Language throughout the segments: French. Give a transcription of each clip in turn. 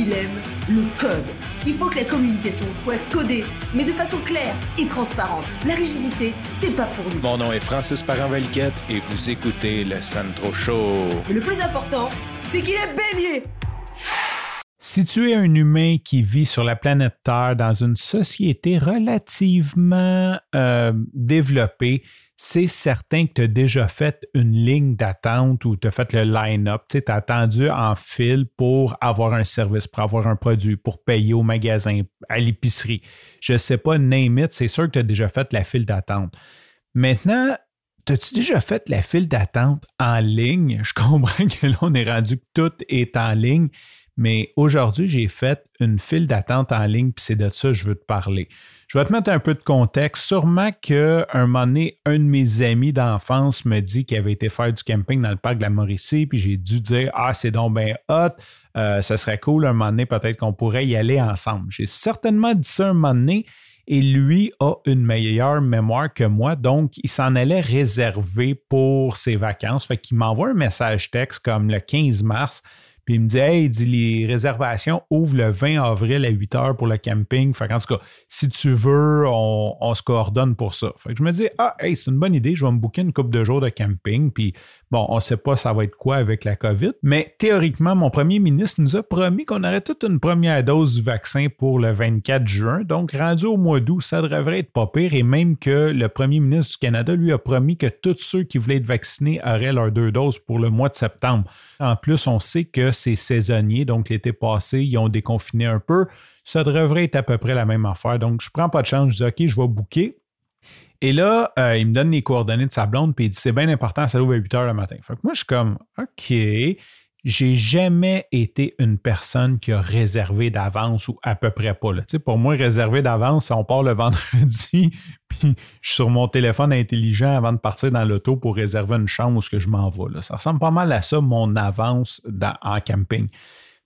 il aime le code. Il faut que la communication soit codée, mais de façon claire et transparente. La rigidité, c'est pas pour nous. Mon nom est Francis parent et vous écoutez le Sandro Show. Mais le plus important, c'est qu'il est bélier. Si tu es un humain qui vit sur la planète Terre dans une société relativement euh, développée, c'est certain que tu as déjà fait une ligne d'attente ou tu as fait le line-up. Tu as attendu en fil pour avoir un service, pour avoir un produit, pour payer au magasin, à l'épicerie. Je ne sais pas, name it, c'est sûr que tu as déjà fait la file d'attente. Maintenant, As-tu déjà fait la file d'attente en ligne? Je comprends que là, on est rendu que tout est en ligne, mais aujourd'hui, j'ai fait une file d'attente en ligne, puis c'est de ça que je veux te parler. Je vais te mettre un peu de contexte. Sûrement qu'un moment donné, un de mes amis d'enfance me dit qu'il avait été faire du camping dans le parc de la Mauricie, puis j'ai dû dire Ah, c'est donc bien hot, euh, ça serait cool un moment donné, peut-être qu'on pourrait y aller ensemble. J'ai certainement dit ça un moment donné, et lui a une meilleure mémoire que moi, donc il s'en allait réserver pour ses vacances. Fait qu'il m'envoie un message texte comme le 15 mars puis il me dit Hey, dit, les réservations ouvrent le 20 avril à 8 h pour le camping. Fait en tout cas, si tu veux, on, se coordonne pour ça. Fait que je me dis Ah, hey, c'est une bonne idée, je vais me booker une couple de jours de camping. Puis bon, on ne sait pas ça va être quoi avec la COVID. Mais théoriquement, mon premier ministre nous a promis qu'on aurait toute une première dose du vaccin pour le 24 juin. Donc, rendu au mois d'août, ça devrait être pas pire. Et même que le premier ministre du Canada lui a promis que tous ceux qui voulaient être vaccinés auraient leurs deux doses pour le mois de septembre. En plus, on sait que c'est saisonnier. Donc, l'été passé, ils ont déconfiné un peu. Ça devrait être à peu près la même affaire. Donc, je prends pas de chance. Je dis, OK, je vais booker. Et là, euh, il me donne les coordonnées de sa blonde, puis il dit, c'est bien important, ça ouvre à 8 heures le matin. Fait que moi, je suis comme, OK, j'ai jamais été une personne qui a réservé d'avance ou à peu près pas. Là. Pour moi, réserver d'avance, on part le vendredi, puis je suis sur mon téléphone intelligent avant de partir dans l'auto pour réserver une chambre où que je m'en vais. Ça ressemble pas mal à ça, mon avance en camping.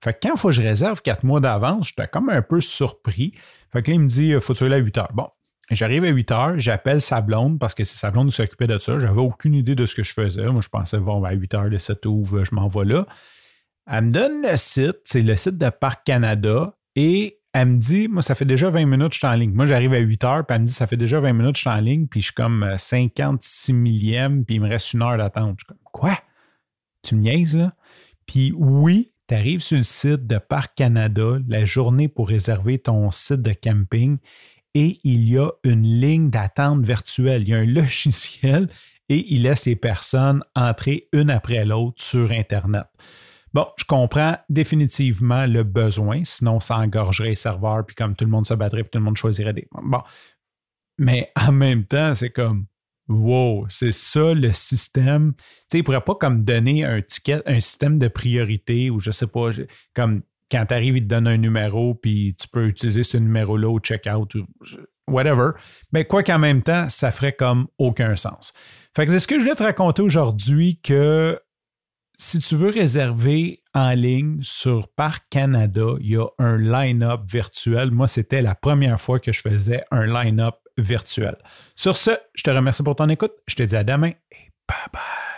Fait que quand faut que je réserve quatre mois d'avance, j'étais comme un peu surpris. Fait que là, il me dit, faut tu aller à 8 heures. Bon, J'arrive à 8 heures, j'appelle sa blonde parce que c'est sa blonde qui s'occupait de ça. J'avais aucune idée de ce que je faisais. Moi, je pensais, bon, à 8 heures, le site ouvre, je m'envoie là. Elle me donne le site, c'est le site de Parc Canada, et elle me dit, moi, ça fait déjà 20 minutes que je suis en ligne. Moi, j'arrive à 8 heures, puis elle me dit, ça fait déjà 20 minutes que je suis en ligne, puis je suis comme 56 euh, millième, puis il me reste une heure d'attente. Je suis comme, quoi? Tu me niaises, là? Puis oui, tu arrives sur le site de Parc Canada, la journée pour réserver ton site de camping, et il y a une ligne d'attente virtuelle. Il y a un logiciel et il laisse les personnes entrer une après l'autre sur Internet. Bon, je comprends définitivement le besoin, sinon ça engorgerait les serveurs, puis comme tout le monde se battrait, puis tout le monde choisirait des. Bon. Mais en même temps, c'est comme Wow, c'est ça le système. Tu sais, il ne pourrait pas comme donner un ticket, un système de priorité ou je sais pas, comme quand tu arrives, il te donne un numéro, puis tu peux utiliser ce numéro-là au checkout ou whatever. Mais quoi qu'en même temps, ça ferait comme aucun sens. Fait que c'est ce que je voulais te raconter aujourd'hui que si tu veux réserver en ligne sur Parc Canada, il y a un line-up virtuel. Moi, c'était la première fois que je faisais un line-up virtuel. Sur ce, je te remercie pour ton écoute. Je te dis à demain et bye bye.